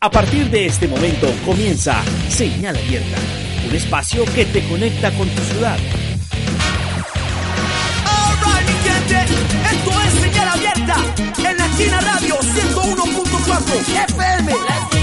A partir de este momento comienza Señal Abierta, un espacio que te conecta con tu ciudad. Gente, esto es Señal Abierta en la esquina radio 101.4 FM.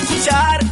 relaxar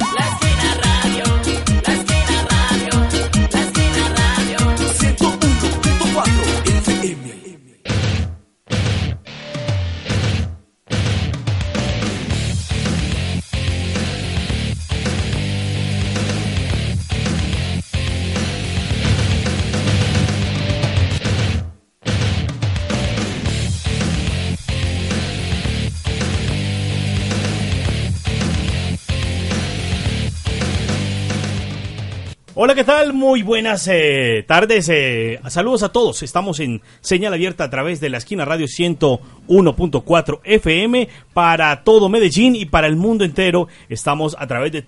Hola, ¿qué tal? Muy buenas eh, tardes. eh, saludos a todos. Estamos en señal abierta a través de la esquina radio 101.4 FM para todo Medellín y para el mundo entero. Estamos a través de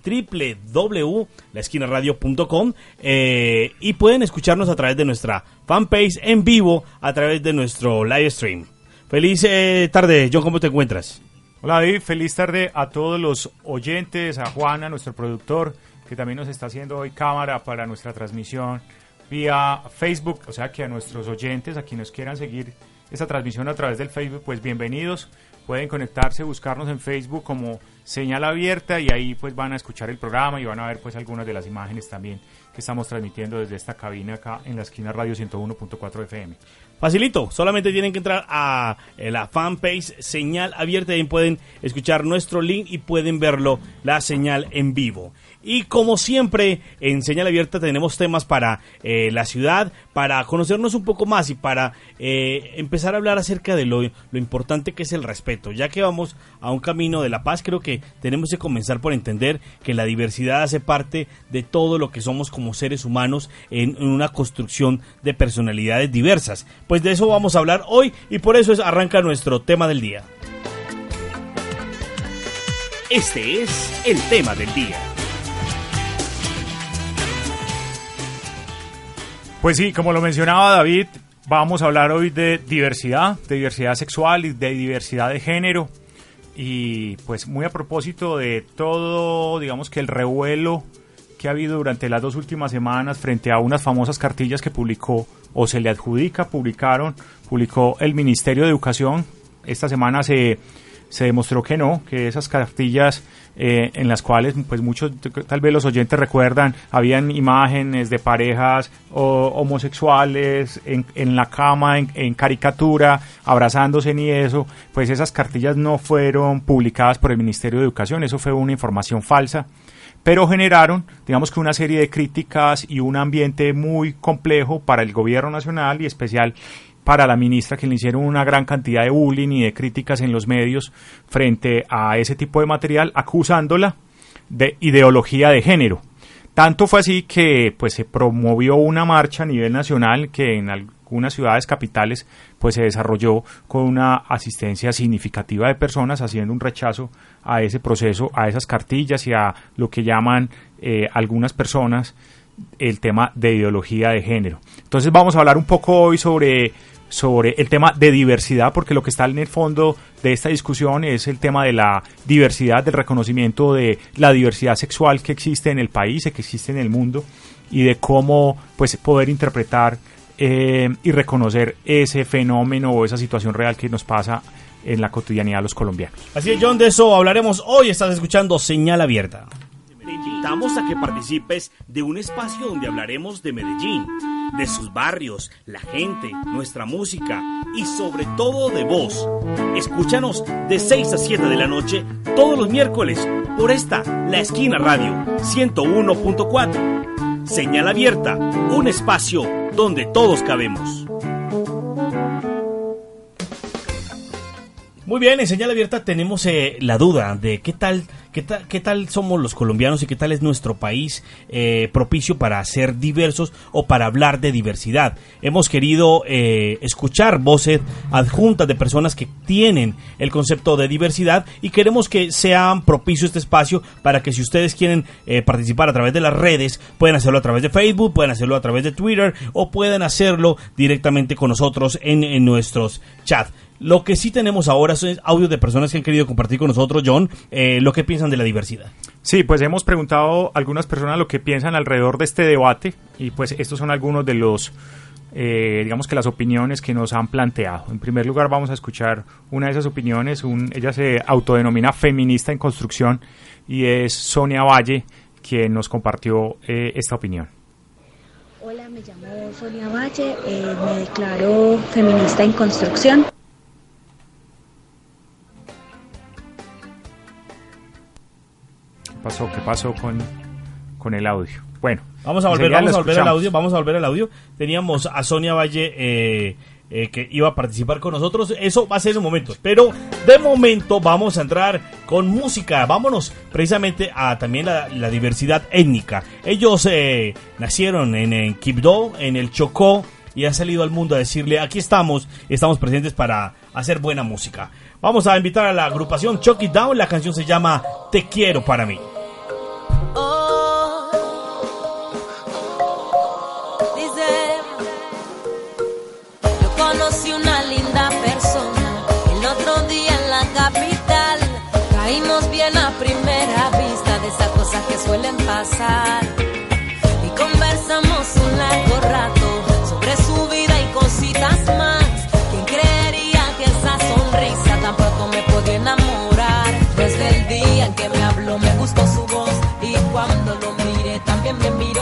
www.laesquinaradio.com eh, y pueden escucharnos a través de nuestra fanpage en vivo a través de nuestro live stream. Feliz eh, tarde, John, ¿cómo te encuentras? Hola David, feliz tarde a todos los oyentes, a Juana, nuestro productor, que también nos está haciendo hoy cámara para nuestra transmisión vía Facebook, o sea que a nuestros oyentes, a quienes quieran seguir esta transmisión a través del Facebook, pues bienvenidos, pueden conectarse, buscarnos en Facebook como señal abierta y ahí pues van a escuchar el programa y van a ver pues algunas de las imágenes también que estamos transmitiendo desde esta cabina acá en la esquina radio 101.4 FM. Facilito, solamente tienen que entrar a eh, la fanpage señal abierta y pueden escuchar nuestro link y pueden verlo, la señal en vivo. Y como siempre, en señal abierta tenemos temas para eh, la ciudad, para conocernos un poco más y para eh, empezar a hablar acerca de lo, lo importante que es el respeto. Ya que vamos a un camino de la paz, creo que tenemos que comenzar por entender que la diversidad hace parte de todo lo que somos como seres humanos en una construcción de personalidades diversas. Pues de eso vamos a hablar hoy y por eso es, arranca nuestro tema del día. Este es el tema del día. Pues sí, como lo mencionaba David, vamos a hablar hoy de diversidad, de diversidad sexual y de diversidad de género. Y pues muy a propósito de todo, digamos que el revuelo que ha habido durante las dos últimas semanas frente a unas famosas cartillas que publicó o se le adjudica, publicaron, publicó el Ministerio de Educación. Esta semana se, se demostró que no, que esas cartillas eh, en las cuales pues muchos tal vez los oyentes recuerdan habían imágenes de parejas homosexuales en, en la cama en, en caricatura abrazándose ni eso pues esas cartillas no fueron publicadas por el Ministerio de Educación eso fue una información falsa pero generaron, digamos que una serie de críticas y un ambiente muy complejo para el gobierno nacional y especial para la ministra que le hicieron una gran cantidad de bullying y de críticas en los medios frente a ese tipo de material acusándola de ideología de género. Tanto fue así que pues se promovió una marcha a nivel nacional que en algunas ciudades capitales pues se desarrolló con una asistencia significativa de personas haciendo un rechazo a ese proceso, a esas cartillas y a lo que llaman eh, algunas personas el tema de ideología de género. Entonces vamos a hablar un poco hoy sobre, sobre el tema de diversidad, porque lo que está en el fondo de esta discusión es el tema de la diversidad, del reconocimiento de la diversidad sexual que existe en el país, que existe en el mundo, y de cómo pues, poder interpretar eh, y reconocer ese fenómeno o esa situación real que nos pasa en la cotidianidad de los colombianos. Así es, John, de eso hablaremos hoy. Estás escuchando Señal Abierta. Te invitamos a que participes de un espacio donde hablaremos de Medellín, de sus barrios, la gente, nuestra música y sobre todo de vos. Escúchanos de 6 a 7 de la noche todos los miércoles por esta, La Esquina Radio 101.4. Señal Abierta, un espacio donde todos cabemos. Muy bien, en señal abierta tenemos eh, la duda de qué tal, qué tal, qué tal somos los colombianos y qué tal es nuestro país eh, propicio para ser diversos o para hablar de diversidad. Hemos querido eh, escuchar voces adjuntas de personas que tienen el concepto de diversidad y queremos que sea propicio este espacio para que si ustedes quieren eh, participar a través de las redes, pueden hacerlo a través de Facebook, pueden hacerlo a través de Twitter o pueden hacerlo directamente con nosotros en, en nuestros chats. Lo que sí tenemos ahora es audios de personas que han querido compartir con nosotros, John, eh, lo que piensan de la diversidad. Sí, pues hemos preguntado a algunas personas lo que piensan alrededor de este debate y pues estos son algunos de los, eh, digamos que las opiniones que nos han planteado. En primer lugar vamos a escuchar una de esas opiniones, un- ella se autodenomina feminista en construcción y es Sonia Valle quien nos compartió eh, esta opinión. Hola, me llamo Sonia Valle, eh, me declaro feminista en construcción. ¿Qué pasó? ¿Qué pasó con, con el audio? Bueno, Vamos a volver, vamos a volver al audio, vamos a volver al audio. Teníamos a Sonia Valle eh, eh, que iba a participar con nosotros. Eso va a ser en momentos. Pero de momento vamos a entrar con música. Vámonos precisamente a también la, diversidad étnica. Ellos eh, nacieron en, en Quibdó, en el Chocó, y han salido al mundo a decirle, aquí estamos, estamos presentes para hacer buena música. Vamos a invitar a la agrupación Chuck It Down. La canción se llama Te quiero para mí. Suelen pasar. Y conversamos un largo rato sobre su vida y cositas más. ¿Quién creería que esa sonrisa tampoco me podía enamorar? Desde el día en que me habló me gustó su voz y cuando lo miré también me miró,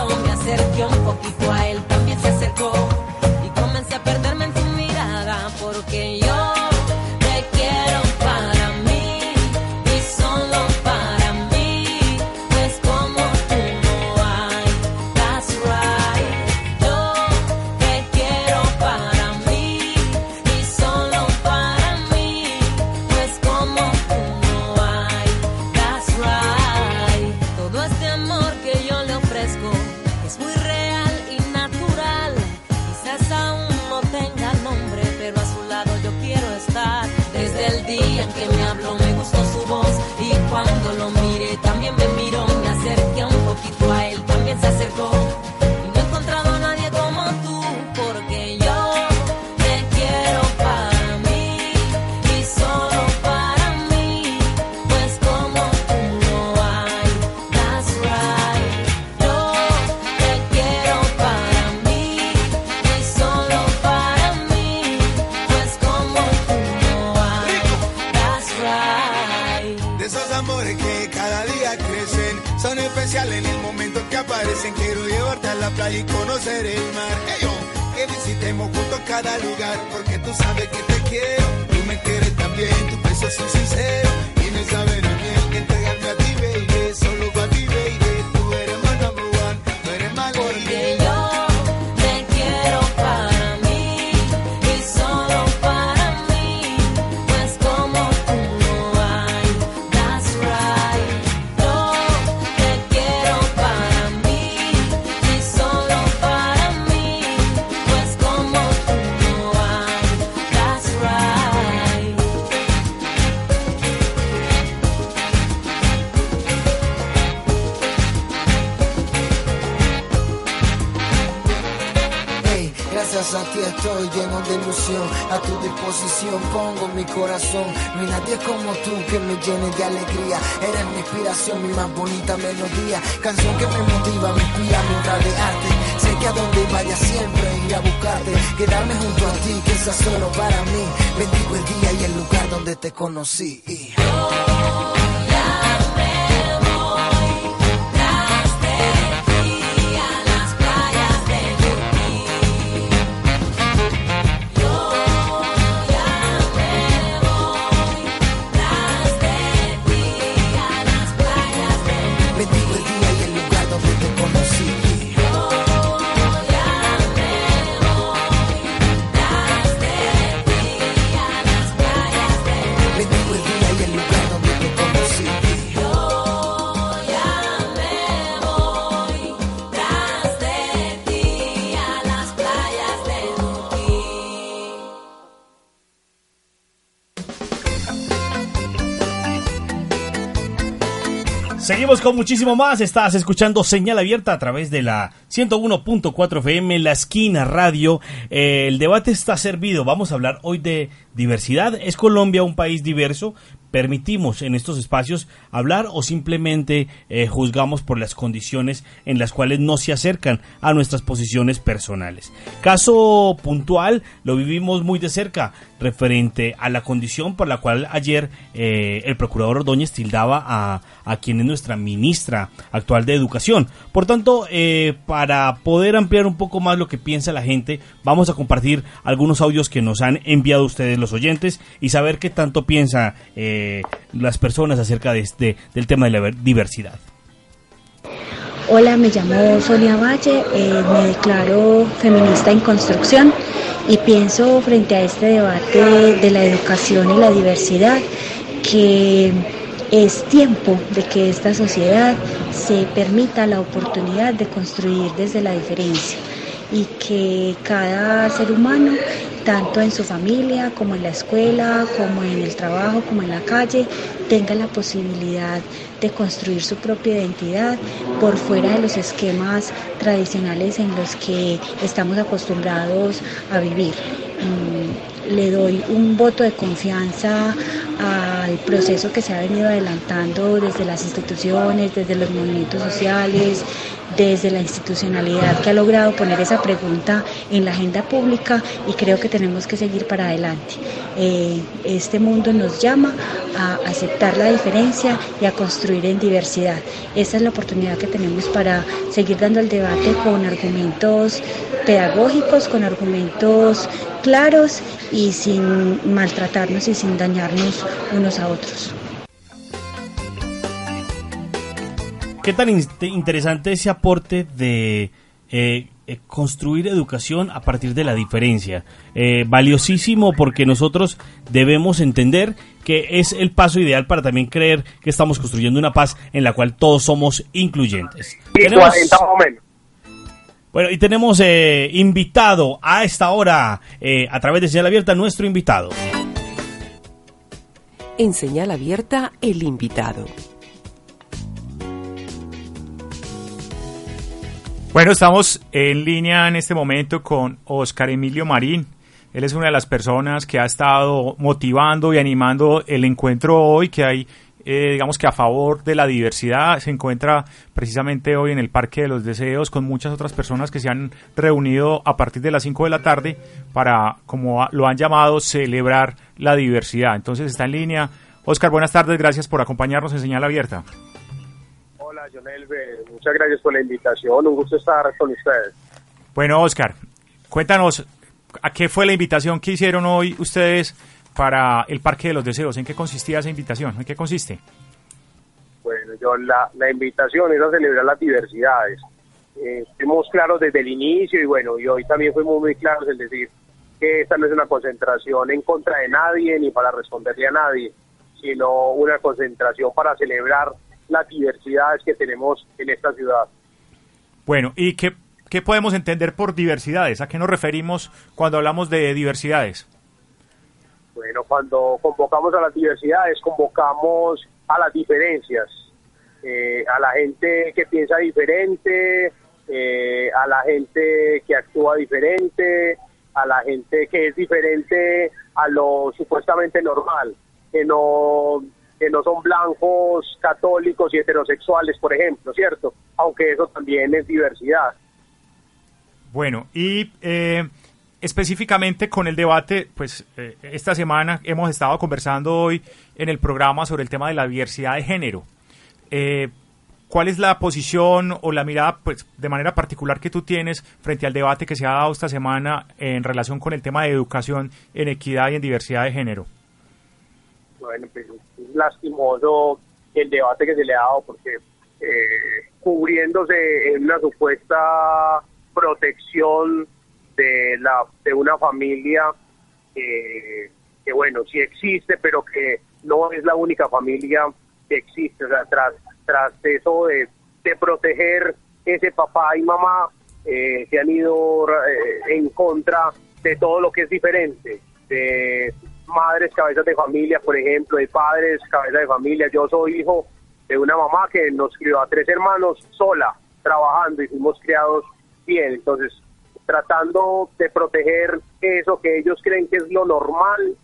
inspiración, mi más bonita melodía. Canción que me motiva, me inspira mi obra de arte. Sé que a donde vaya siempre iré a buscarte. Quedarme junto a ti, que sea solo para mí. Bendigo el día y el lugar donde te conocí. Con muchísimo más. Estás escuchando señal abierta a través de la 101.4 FM, la esquina radio. Eh, el debate está servido. Vamos a hablar hoy de diversidad. ¿Es Colombia un país diverso? permitimos en estos espacios hablar o simplemente eh, juzgamos por las condiciones en las cuales no se acercan a nuestras posiciones personales. Caso puntual, lo vivimos muy de cerca referente a la condición por la cual ayer eh, el procurador Ordóñez tildaba a, a, quien es nuestra ministra actual de Educación. Por tanto, eh, para poder ampliar un poco más lo que piensa la gente, vamos a compartir algunos audios que nos han enviado ustedes los oyentes y saber qué tanto piensa eh, las personas acerca de este, del tema de la diversidad. Hola, me llamo Sonia Valle, eh, me declaro feminista en construcción y pienso frente a este debate de la educación y la diversidad que es tiempo de que esta sociedad se permita la oportunidad de construir desde la diferencia y que cada ser humano, tanto en su familia como en la escuela, como en el trabajo, como en la calle, tenga la posibilidad de construir su propia identidad por fuera de los esquemas tradicionales en los que estamos acostumbrados a vivir. Mm, le doy un voto de confianza al proceso que se ha venido adelantando desde las instituciones, desde los movimientos sociales, desde la institucionalidad que ha logrado poner esa pregunta en la agenda pública y creo que tenemos que seguir para adelante. Eh, este mundo nos llama a aceptar la diferencia y a construir en diversidad. Esa es la oportunidad que tenemos para seguir dando el debate con argumentos pedagógicos, con argumentos claros y sin maltratarnos y sin dañarnos unos a otros. ¿Qué tan interesante ese aporte de eh, eh, construir educación a partir de la diferencia? Eh, valiosísimo porque nosotros debemos entender que es el paso ideal para también creer que estamos construyendo una paz en la cual todos somos incluyentes. Tenemos, bueno, y tenemos invitado a esta hora, a través de señal abierta, nuestro invitado. En señal abierta, el invitado. Bueno, estamos en línea en este momento con Oscar Emilio Marín. Él es una de las personas que ha estado motivando y animando el encuentro hoy que hay, eh, digamos que a favor de la diversidad. Se encuentra precisamente hoy en el Parque de los Deseos con muchas otras personas que se han reunido a partir de las 5 de la tarde para, como lo han llamado, celebrar la diversidad. Entonces está en línea. Oscar, buenas tardes. Gracias por acompañarnos en Señal Abierta. Muchas gracias por la invitación. Un gusto estar con ustedes. Bueno, Oscar, cuéntanos, ¿a qué fue la invitación que hicieron hoy ustedes para el Parque de los Deseos? ¿En qué consistía esa invitación? ¿En qué consiste? Bueno, yo la, la invitación es a celebrar las diversidades. Eh, fuimos claros desde el inicio y bueno, y hoy también fuimos muy claros en decir que esta no es una concentración en contra de nadie ni para responderle a nadie, sino una concentración para celebrar las diversidades que tenemos en esta ciudad. Bueno, ¿y qué, qué podemos entender por diversidades? ¿A qué nos referimos cuando hablamos de diversidades? Bueno, cuando convocamos a las diversidades, convocamos a las diferencias, eh, a la gente que piensa diferente, eh, a la gente que actúa diferente, a la gente que es diferente a lo supuestamente normal, que no que no son blancos, católicos y heterosexuales, por ejemplo, ¿cierto? Aunque eso también es diversidad. Bueno, y eh, específicamente con el debate, pues eh, esta semana hemos estado conversando hoy en el programa sobre el tema de la diversidad de género. Eh, ¿Cuál es la posición o la mirada, pues, de manera particular que tú tienes frente al debate que se ha dado esta semana en relación con el tema de educación en equidad y en diversidad de género? Bueno, pues es lastimoso el debate que se le ha dado porque eh, cubriéndose en una supuesta protección de la de una familia que bueno sí existe pero que no es la única familia que existe. O sea tras tras eso de, de proteger ese papá y mamá eh, se han ido eh, en contra de todo lo que es diferente de madres cabezas de familia, por ejemplo, de padres cabezas de familia. Yo soy hijo de una mamá que nos crió a tres hermanos sola, trabajando y fuimos criados bien. Entonces, tratando de proteger eso que ellos creen que es lo normal,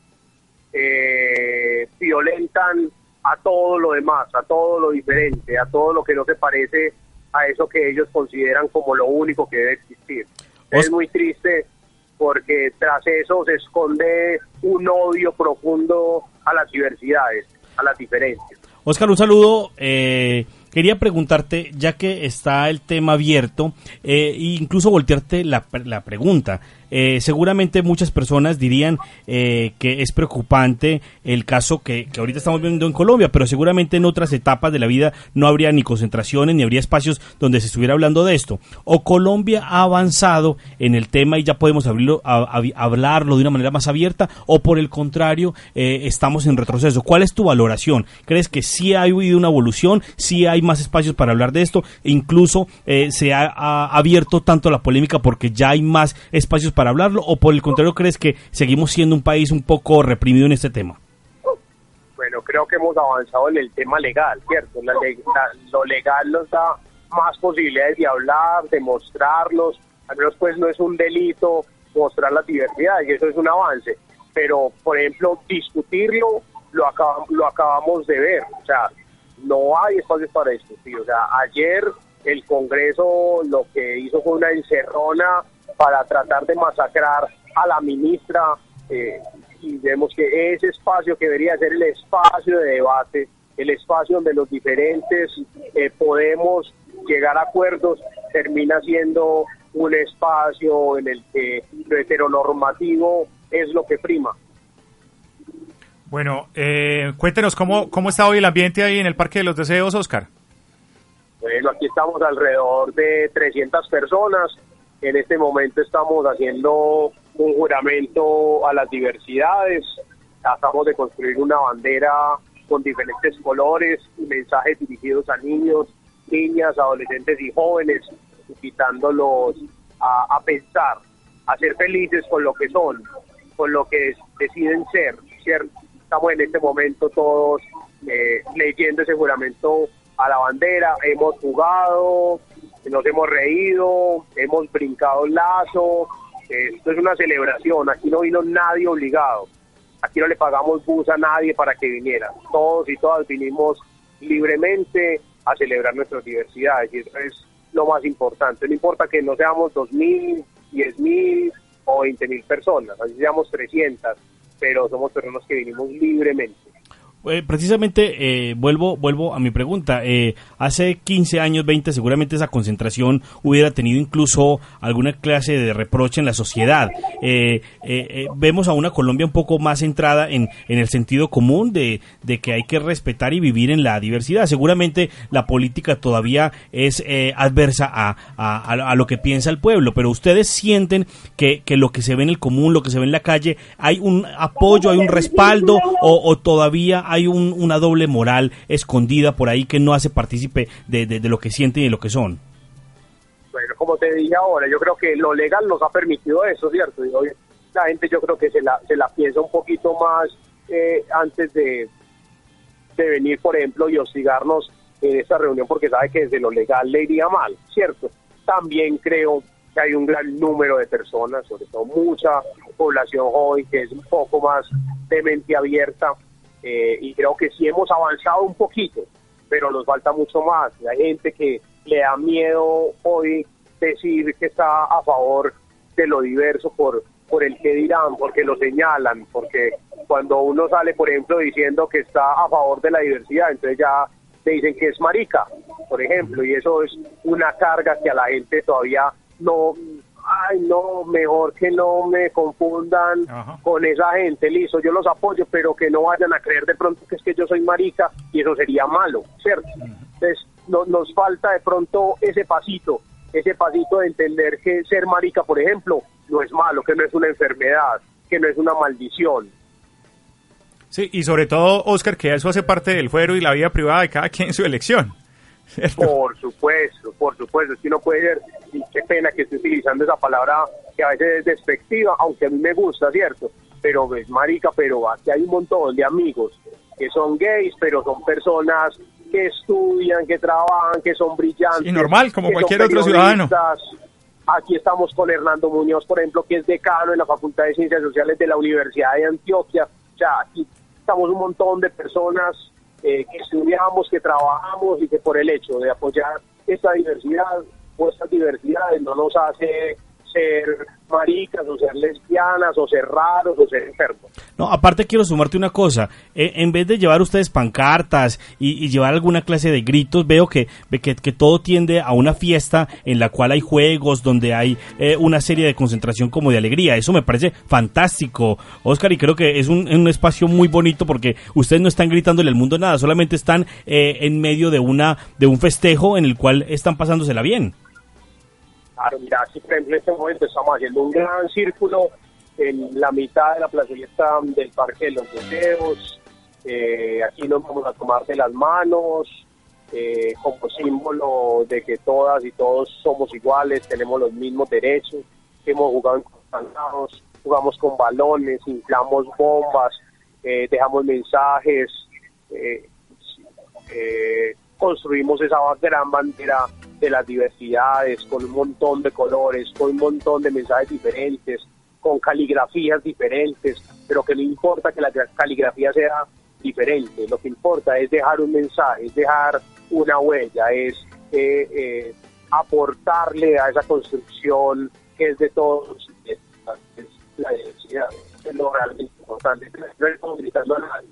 eh, violentan a todo lo demás, a todo lo diferente, a todo lo que no se parece a eso que ellos consideran como lo único que debe existir. Es muy triste porque tras eso se esconde un odio profundo a las diversidades, a las diferencias. Oscar, un saludo. Eh, quería preguntarte, ya que está el tema abierto, eh, incluso voltearte la, la pregunta. Eh, seguramente muchas personas dirían eh, que es preocupante el caso que, que, ahorita estamos viendo en Colombia, pero seguramente en otras etapas de la vida no habría ni concentraciones ni habría espacios donde se estuviera hablando de esto. O Colombia ha avanzado en el tema y ya podemos abrirlo, a, hablarlo de una manera más abierta, o por el contrario, eh, estamos en retroceso. ¿Cuál es tu valoración? ¿Crees que sí ha habido una evolución, sí hay más espacios para hablar de esto, e incluso eh, se ha abierto tanto la polémica porque ya hay más espacios para hablarlo o por el contrario crees que seguimos siendo un país un poco reprimido en este tema? Bueno, creo que hemos avanzado en el tema legal, ¿cierto? La, la, lo legal nos da más posibilidades de hablar, de mostrarlos, al menos pues no es un delito mostrar las diversidades y eso es un avance, pero por ejemplo discutirlo lo, acabamos, lo acabamos de ver, o sea, no hay espacios para discutir, o sea, ayer el Congreso lo que hizo fue una encerrona para tratar de masacrar a la ministra eh, y vemos que ese espacio que debería ser el espacio de debate, el espacio donde los diferentes eh, podemos llegar a acuerdos, termina siendo un espacio en el que lo heteronormativo es lo que prima. Bueno, eh, cuéntenos cómo, cómo está hoy el ambiente ahí en el Parque de los Deseos, Oscar. Bueno, aquí estamos alrededor de 300 personas, en este momento estamos haciendo un juramento a las diversidades, tratamos de construir una bandera con diferentes colores y mensajes dirigidos a niños, niñas, adolescentes y jóvenes, invitándolos a, pensar, a ser felices con lo que son, con lo que deciden ser. Estamos en este momento todos eh, leyendo ese juramento a la bandera, hemos jugado, nos hemos reído, hemos brincado lazo, esto es una celebración, aquí no vino nadie obligado, aquí no le pagamos bus a nadie para que viniera, todos y todas vinimos libremente a celebrar nuestras diversidades y eso es lo más importante, no importa que no seamos dos mil, diez mil o veinte mil personas, así seamos 300, pero somos personas que vinimos libremente. Eh, precisamente eh, vuelvo vuelvo a mi pregunta. Eh, hace 15 años, 20, seguramente esa concentración hubiera tenido incluso alguna clase de reproche en la sociedad. vemos a una Colombia un poco más centrada en, en el sentido común de, de, que hay que respetar y vivir en la diversidad. Seguramente la política todavía es adversa a, a, a, lo que piensa el pueblo, pero ustedes sienten que, que, lo que se ve en el común, lo que se ve en la calle, hay un apoyo, hay un respaldo o, o todavía hay hay un, una doble moral escondida por ahí que no hace partícipe de, lo que sienten y de lo que son. Bueno, como te dije ahora, yo creo que lo legal nos ha permitido eso, ¿cierto? Y hoy la gente yo creo que se la, se la piensa un poquito más eh, antes de, de venir, por ejemplo, y hostigarnos en esta reunión porque sabe que desde lo legal le iría mal, ¿cierto? También creo que hay un gran número de personas, sobre todo mucha población joven que es un poco más de mente abierta eh, y creo que sí hemos avanzado un poquito, pero nos falta mucho más. Hay gente que le da miedo hoy decir que está a favor de lo diverso por, por el que dirán, porque lo señalan, porque cuando uno sale, por ejemplo, diciendo que está a favor de la diversidad, entonces ya te dicen que es marica, por ejemplo, y eso es una carga que a la gente todavía no, ay no, mejor que no me confundan Ajá. con esa gente, listo, yo los apoyo, pero que no vayan a creer de pronto que es que yo soy marica y eso sería malo, ¿cierto? Entonces no, nos falta de pronto ese pasito, ese pasito de entender que ser marica, por ejemplo, no es malo, que no es una enfermedad, que no es una maldición. Sí, y sobre todo, Oscar, que eso hace parte del fuero y la vida privada de cada quien en su elección. Por supuesto, por supuesto, es que no puede ser, y qué pena que esté utilizando esa palabra que a veces es despectiva, aunque a mí me gusta, ¿cierto? Pero es marica, pero aquí hay un montón de amigos que son gays, pero son personas que estudian, que trabajan, que son brillantes. Y normal, como cualquier otro ciudadano. Aquí estamos con Hernando Muñoz, por ejemplo, que es decano en la Facultad de Ciencias Sociales de la Universidad de Antioquia. O sea, aquí estamos un montón de personas eh, que estudiamos, que trabajamos y que por el hecho de apoyar esta diversidad o estas diversidades no nos hace ser maricas o ser lesbianas o ser raros o ser enfermos. No, aparte quiero sumarte una cosa. Eh, en vez de llevar ustedes pancartas y, llevar alguna clase de gritos, veo que, que, que todo tiende a una fiesta en la cual hay juegos, donde hay eh, una serie de concentración como de alegría. Eso me parece fantástico, Oscar, y creo que es un, un espacio muy bonito porque ustedes no están gritándole al mundo nada, solamente están eh, en medio de una de un festejo en el cual están pasándosela bien. Claro, mira, aquí por ejemplo en este momento estamos haciendo un gran círculo en la mitad de la plazoleta del Parque de los Deseos. Eh, aquí nos vamos a tomar de las manos eh, como símbolo de que todas y todos somos iguales, tenemos los mismos derechos, hemos jugado en constantados, jugamos con balones, inflamos bombas, eh, dejamos mensajes, eh, eh, construimos esa gran bandera de las diversidades, con un montón de colores, con un montón de mensajes diferentes, con caligrafías diferentes, pero que no importa que la caligrafía sea diferente, lo que importa es dejar un mensaje, es dejar una huella, es eh, eh, aportarle a esa construcción que es de todos, la diversidad, es lo realmente importante, no estamos gritando a nadie.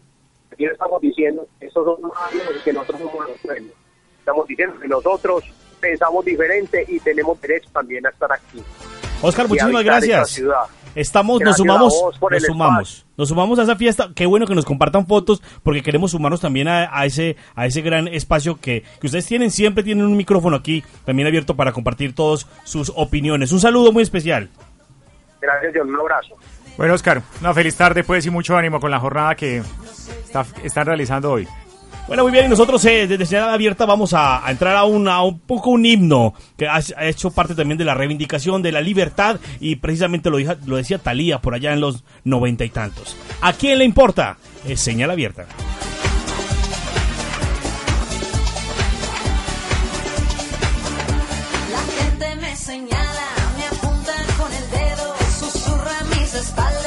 Aquí estamos diciendo estos son malos que nosotros somos los buenos. Estamos diciendo que nosotros pensamos diferente y tenemos derecho también a estar aquí. Oscar, muchísimas gracias. Estamos, nos Gracias sumamos, nos sumamos, espacio. nos sumamos a esa fiesta. Qué bueno que nos compartan fotos, porque queremos sumarnos también a, a ese, a ese gran espacio que, que ustedes tienen. Siempre tienen un micrófono aquí, también abierto para compartir todos sus opiniones. Un saludo muy especial. Gracias, John. Un abrazo. Bueno, Oscar, una feliz tarde, pues, y mucho ánimo con la jornada que está- están realizando hoy. Bueno, muy bien, y nosotros eh, desde Señal Abierta vamos a, entrar a, un- poco un himno que ha, hecho parte también de la reivindicación de la libertad y precisamente lo, decía Talía por allá en los noventa y tantos. ¿A quién le importa? Es Señal Abierta. La gente me señala, me apunta con el dedo, susurra mis espaldas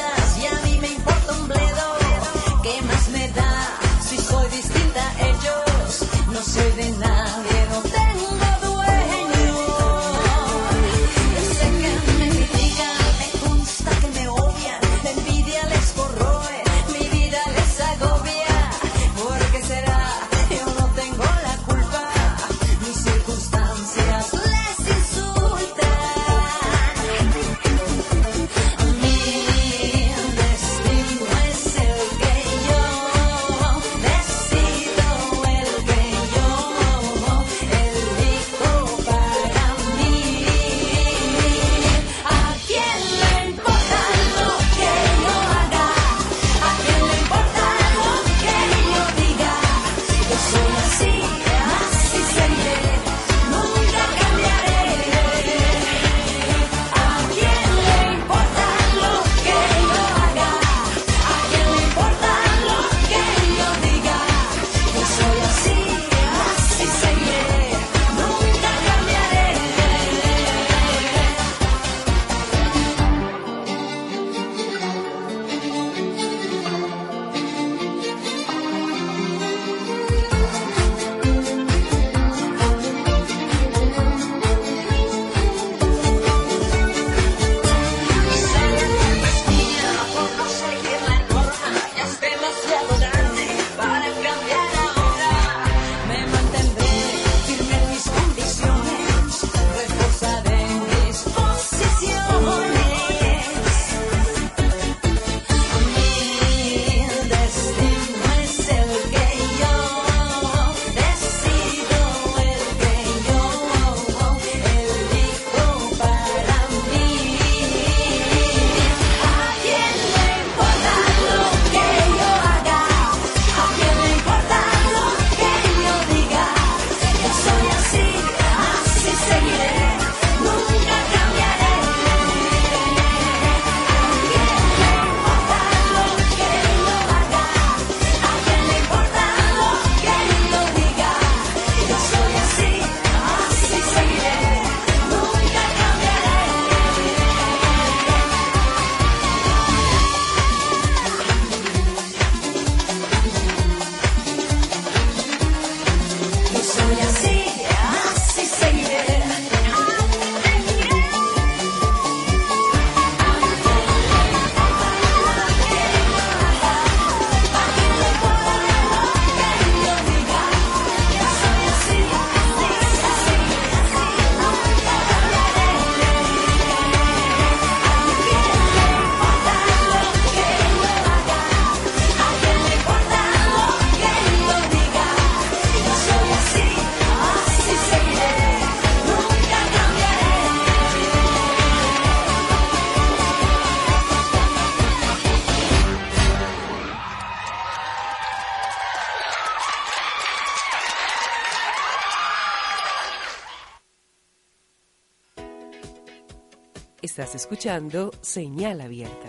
Escuchando Señal Abierta.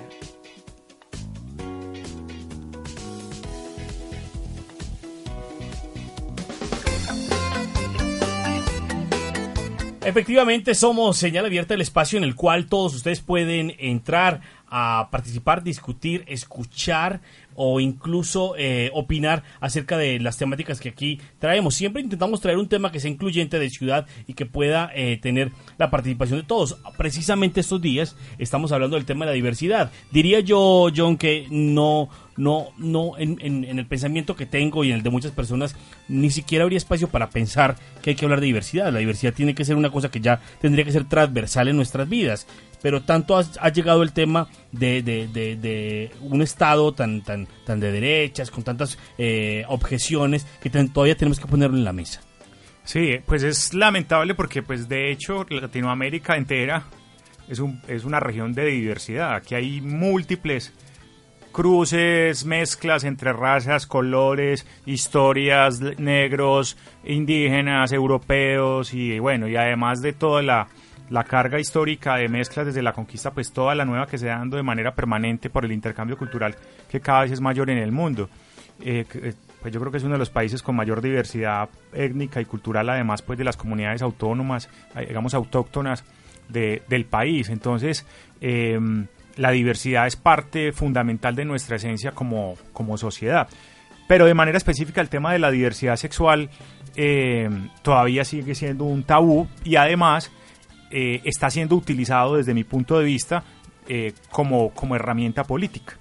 Efectivamente, somos señal abierta el espacio en el cual todos ustedes pueden entrar a participar, discutir, escuchar o incluso eh, opinar acerca de las temáticas que aquí traemos. Siempre intentamos traer un tema que sea incluyente de ciudad y que pueda eh, tener la participación de todos. Precisamente estos días estamos hablando del tema de la diversidad. Diría yo, John, que no, no, no, en, el pensamiento que tengo y en el de muchas personas, ni siquiera habría espacio para pensar que hay que hablar de diversidad. La diversidad tiene que ser una cosa que ya tendría que ser transversal en nuestras vidas. Pero tanto ha, ha llegado el tema de, de- de- un Estado tan, tan, tan de derechas, con tantas eh, objeciones, que todavía tenemos que ponerlo en la mesa. Sí, pues es lamentable porque pues de hecho Latinoamérica entera es, un, es una región de diversidad. Aquí hay múltiples cruces, mezclas entre razas, colores, historias, negros, indígenas, europeos y bueno, y además de toda la, la carga histórica de mezclas desde la conquista, pues toda la nueva que se da dando de manera permanente por el intercambio cultural que cada vez es mayor en el mundo. Eh, eh, pues yo creo que es uno de los países con mayor diversidad étnica y cultural, además pues de las comunidades autónomas, eh, digamos autóctonas de- del país. Entonces, eh, la diversidad es parte fundamental de nuestra esencia como, como sociedad. Pero de manera específica el tema de la diversidad sexual eh, todavía sigue siendo un tabú y además eh, está siendo utilizado desde mi punto de vista eh, como, como herramienta política.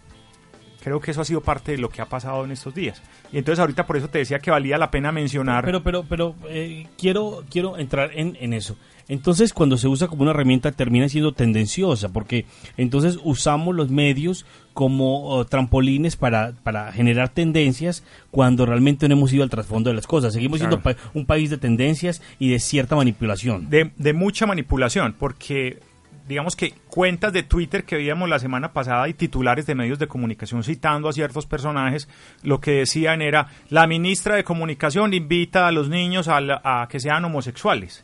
Creo que eso ha sido parte de lo que ha pasado en estos días. Y entonces ahorita por eso te decía que valía la pena mencionar... Pero, pero, pero eh, quiero, quiero entrar en, en eso. Entonces, cuando se usa como una herramienta, termina siendo tendenciosa, porque entonces usamos los medios como oh, trampolines para, para generar tendencias cuando realmente no hemos ido al trasfondo de las cosas. Seguimos siendo Claro. pa- un país de tendencias y de cierta manipulación. de, de mucha manipulación, porque digamos que cuentas de Twitter que veíamos la semana pasada y titulares de medios de comunicación citando a ciertos personajes, lo que decían era, la ministra de Comunicación invita a los niños a, la- a que sean homosexuales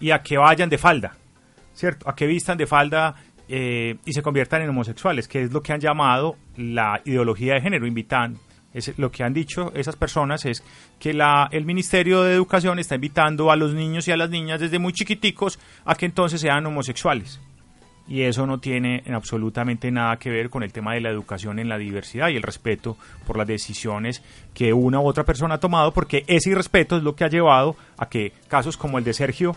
y a que vayan de falda, ¿cierto? A que vistan de falda eh, y se conviertan en homosexuales, que es lo que han llamado la ideología de género, invitan. Es, lo que han dicho esas personas es que la, el Ministerio de Educación está invitando a los niños y a las niñas desde muy chiquiticos a que entonces sean homosexuales. Y eso no tiene en absolutamente nada que ver con el tema de la educación en la diversidad y el respeto por las decisiones que una u otra persona ha tomado, porque ese irrespeto es lo que ha llevado a que casos como el de Sergio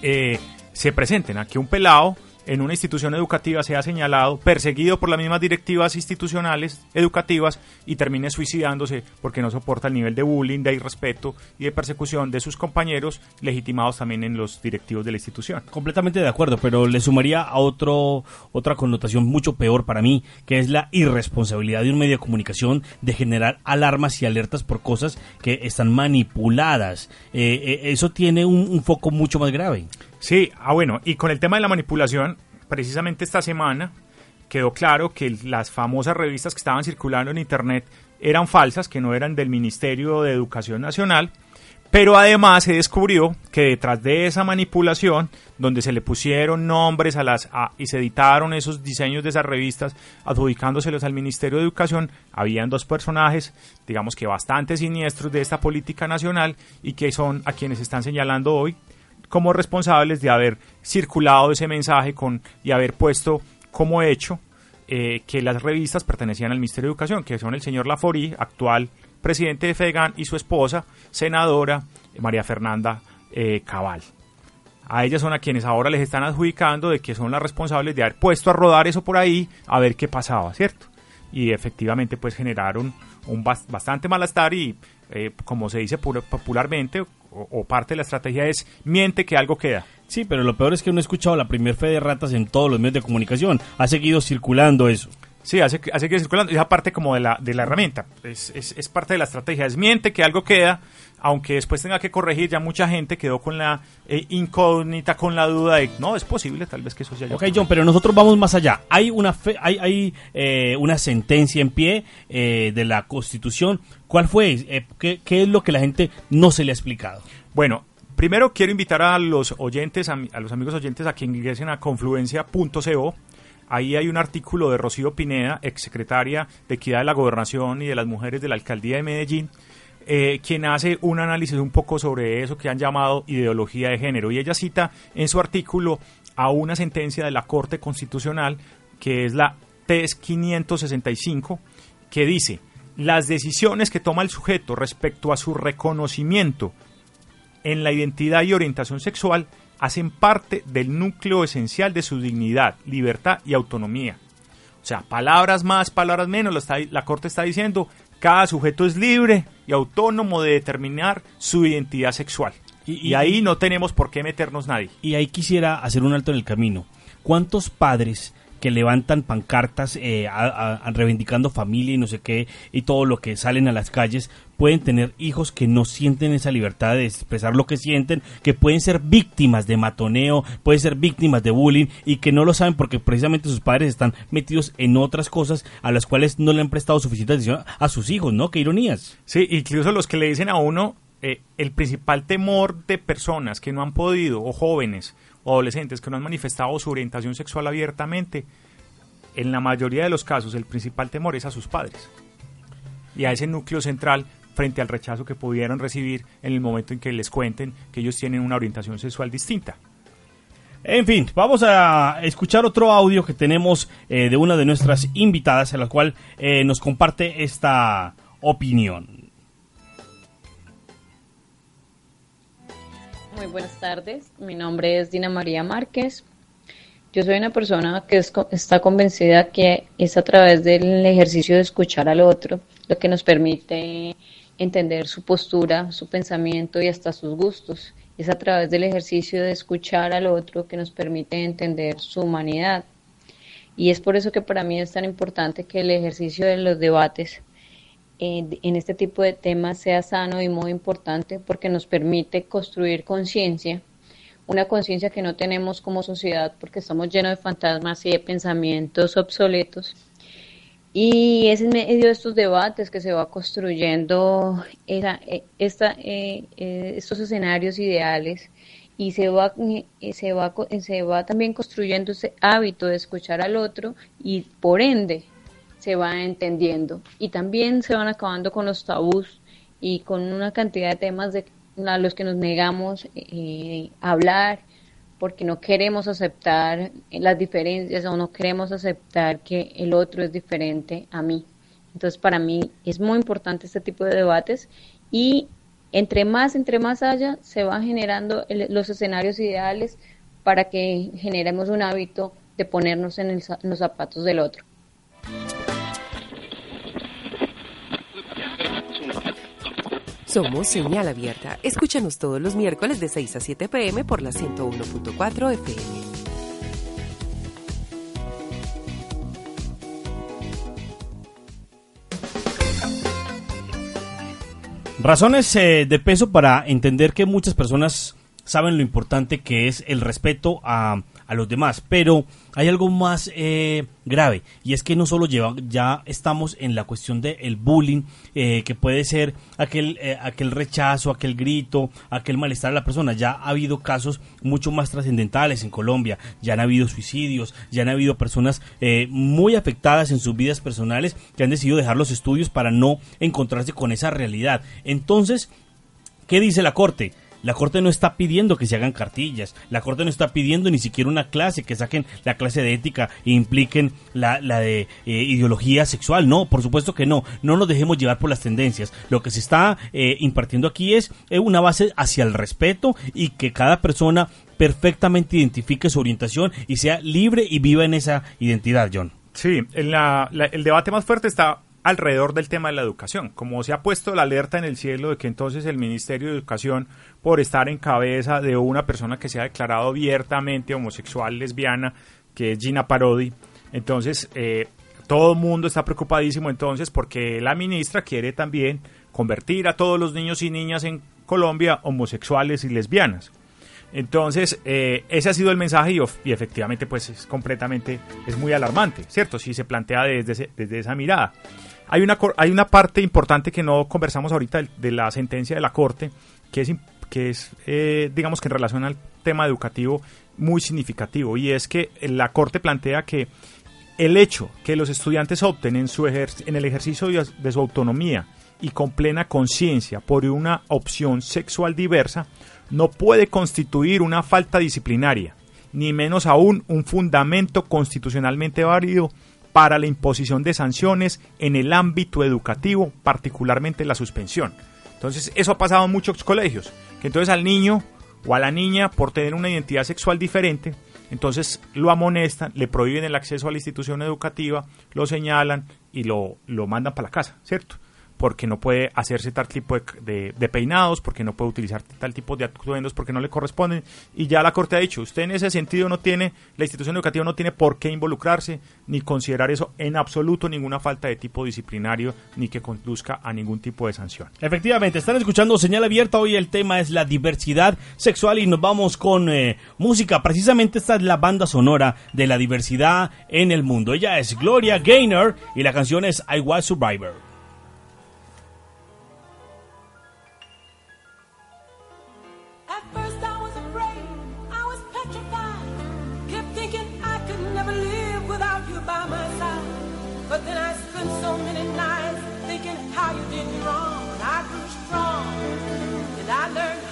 eh, se presenten. A que un pelado en una institución educativa sea señalado, perseguido por las mismas directivas institucionales educativas y termine suicidándose porque no soporta el nivel de bullying, de irrespeto y de persecución de sus compañeros legitimados también en los directivos de la institución. Completamente de acuerdo, pero le sumaría a otro, otra connotación mucho peor para mí, que es la irresponsabilidad de un medio de comunicación de generar alarmas y alertas por cosas que están manipuladas. Eh, eh, eso tiene un, un foco mucho más grave. Sí, ah bueno, y con el tema de la manipulación, precisamente esta semana quedó claro que las famosas revistas que estaban circulando en Internet eran falsas, que no eran del Ministerio de Educación Nacional, pero además se descubrió que detrás de esa manipulación, donde se le pusieron nombres a las a- y se editaron esos diseños de esas revistas, adjudicándoselos al Ministerio de Educación, habían dos personajes, digamos que bastante siniestros de esta política nacional y que son a quienes están señalando hoy como responsables de haber circulado ese mensaje con y haber puesto como hecho eh, que las revistas pertenecían al Ministerio de Educación, que son el señor Lafori, actual presidente de FEGAN, y su esposa, senadora María Fernanda eh, Cabal. A ellas son a quienes ahora les están adjudicando de que son las responsables de haber puesto a rodar eso por ahí a ver qué pasaba, ¿cierto? Y efectivamente pues generaron un bas- bastante malestar y eh, como se dice pu- popularmente o, o parte de la estrategia es miente que algo queda. Sí, pero lo peor es que uno ha escuchado la primer fe de ratas en todos los medios de comunicación. Ha seguido circulando eso. Sí, hace, hace que circulando. Esa parte como de la, de la herramienta. Es, es, es parte de la estrategia. Es miente que algo queda, aunque después tenga que corregir. Ya mucha gente quedó con la eh, incógnita, con la duda de, no, es posible, tal vez que eso se haya Ok, John, pero nosotros vamos más allá. Hay una fe, hay, hay eh, una sentencia en pie eh, de la Constitución. ¿Cuál fue? Eh, ¿qué, qué es lo que la gente no se le ha explicado? Bueno, Primero quiero invitar a los oyentes, a los amigos oyentes, a que ingresen a confluencia.co. Ahí hay un artículo de Rocío Pineda, exsecretaria de Equidad de la Gobernación y de las Mujeres de la Alcaldía de Medellín, eh, quien hace un análisis un poco sobre eso que han llamado ideología de género. Y ella cita en su artículo a una sentencia de la Corte Constitucional, que es la TES 565, que dice, las decisiones que toma el sujeto respecto a su reconocimiento en la identidad y orientación sexual hacen parte del núcleo esencial de su dignidad, libertad y autonomía. O sea, palabras más, palabras menos, la, Corte está diciendo, cada sujeto es libre y autónomo de determinar su identidad sexual. Y- Y, y- ahí no tenemos por qué meternos nadie. Y ahí quisiera hacer un alto en el camino. ¿Cuántos padres que levantan pancartas eh, a- reivindicando familia y no sé qué y todo lo que salen a las calles pueden tener hijos que no sienten esa libertad de expresar lo que sienten, que pueden ser víctimas de matoneo, pueden ser víctimas de bullying y que no lo saben porque precisamente sus padres están metidos en otras cosas a las cuales no le han prestado suficiente atención a sus hijos, ¿no? Qué ironías. Sí, incluso los que le dicen a uno, eh, el principal temor de personas que no han podido, o jóvenes, o adolescentes que no han manifestado su orientación sexual abiertamente, en la mayoría de los casos el principal temor es a sus padres. Y a ese núcleo central frente al rechazo que pudieran recibir en el momento en que les cuenten que ellos tienen una orientación sexual distinta. En fin, vamos a escuchar otro audio que tenemos eh, de una de nuestras invitadas, en la cual eh, nos comparte esta opinión. Muy buenas tardes, mi nombre es Dina María Márquez. Yo soy una persona que está convencida que es a través del ejercicio de escuchar al otro lo que nos permite entender su postura, su pensamiento y hasta sus gustos. Es a través del ejercicio de escuchar al otro que nos permite entender su humanidad. Y es por eso que para mí es tan importante que el ejercicio de los debates en, este tipo de temas sea sano y muy importante porque nos permite construir conciencia, una conciencia que no tenemos como sociedad porque estamos llenos de fantasmas y de pensamientos obsoletos. Y es en medio de estos debates que se va construyendo eh, esta, eh, eh, estos escenarios ideales y se va, se, va, se va también construyendo ese hábito de escuchar al otro y por ende se va entendiendo. Y también se van acabando con los tabús y con una cantidad de temas de, a los que nos negamos eh, hablar porque no queremos aceptar las diferencias o no queremos aceptar que el otro es diferente a mí. Entonces, para mí es muy importante este tipo de debates y entre más, entre más haya, se van generando los escenarios ideales para que generemos un hábito de ponernos en los zapatos del otro. Somos Señal Abierta. Escúchanos todos los miércoles de 6 a 7 pm por la 101.4 FM. Razones eh, de peso para entender que muchas personas saben lo importante que es el respeto a, a los demás, pero hay algo más eh, grave y es que no solo lleva, ya estamos en la cuestión del bullying, eh, que puede ser aquel, eh, aquel rechazo, aquel grito, aquel malestar a la persona. Ya ha habido casos mucho más trascendentales en Colombia, ya han habido suicidios, ya han habido personas eh, muy afectadas en sus vidas personales que han decidido dejar los estudios para no encontrarse con esa realidad. Entonces, ¿qué dice la Corte? La Corte no está pidiendo que se hagan cartillas, la Corte no está pidiendo ni siquiera una clase, que saquen la clase de ética e impliquen la, la de eh, ideología sexual. No, por supuesto que no. No nos dejemos llevar por las tendencias. Lo que se está eh, impartiendo aquí es eh, una base hacia el respeto y que cada persona perfectamente identifique su orientación y sea libre y viva en esa identidad, John. Sí, el debate más fuerte está alrededor del tema de la educación. Como se ha puesto la alerta en el cielo de que entonces el Ministerio de Educación, por estar en cabeza de una persona que se ha declarado abiertamente homosexual, lesbiana, que es Gina Parodi, entonces eh, todo el mundo está preocupadísimo entonces porque la ministra quiere también convertir a todos los niños y niñas en Colombia homosexuales y lesbianas. Entonces, eh, ese ha sido el mensaje y, efectivamente pues es completamente, es muy alarmante, ¿cierto? Si se plantea desde, ese- desde esa mirada. Hay una, hay una parte importante que no conversamos ahorita de, la sentencia de la Corte, que es, que es, eh, digamos que en relación al tema educativo, muy significativo. Y es que la Corte plantea que el hecho que los estudiantes opten en, su en el ejercicio de, de su autonomía y con plena conciencia por una opción sexual diversa no puede constituir una falta disciplinaria, ni menos aún un fundamento constitucionalmente válido para la imposición de sanciones en el ámbito educativo, particularmente la suspensión. Entonces, eso ha pasado en muchos colegios, que entonces al niño o a la niña, por tener una identidad sexual diferente, entonces lo amonestan, le prohíben el acceso a la institución educativa, lo señalan y lo, lo mandan para la casa, ¿cierto? Porque no puede hacerse tal tipo de, peinados, porque no puede utilizar tal tipo de atuendos, porque no le corresponden. Y ya la Corte ha dicho, usted en ese sentido no tiene, la institución educativa no tiene por qué involucrarse, ni considerar eso en absoluto ninguna falta de tipo disciplinario, ni que conduzca a ningún tipo de sanción. Efectivamente, están escuchando Señal Abierta. Hoy el tema es la diversidad sexual y nos vamos con eh, música. Precisamente esta es la banda sonora de la diversidad en el mundo. Ella es Gloria Gaynor y la canción es I Was Survivor. I learned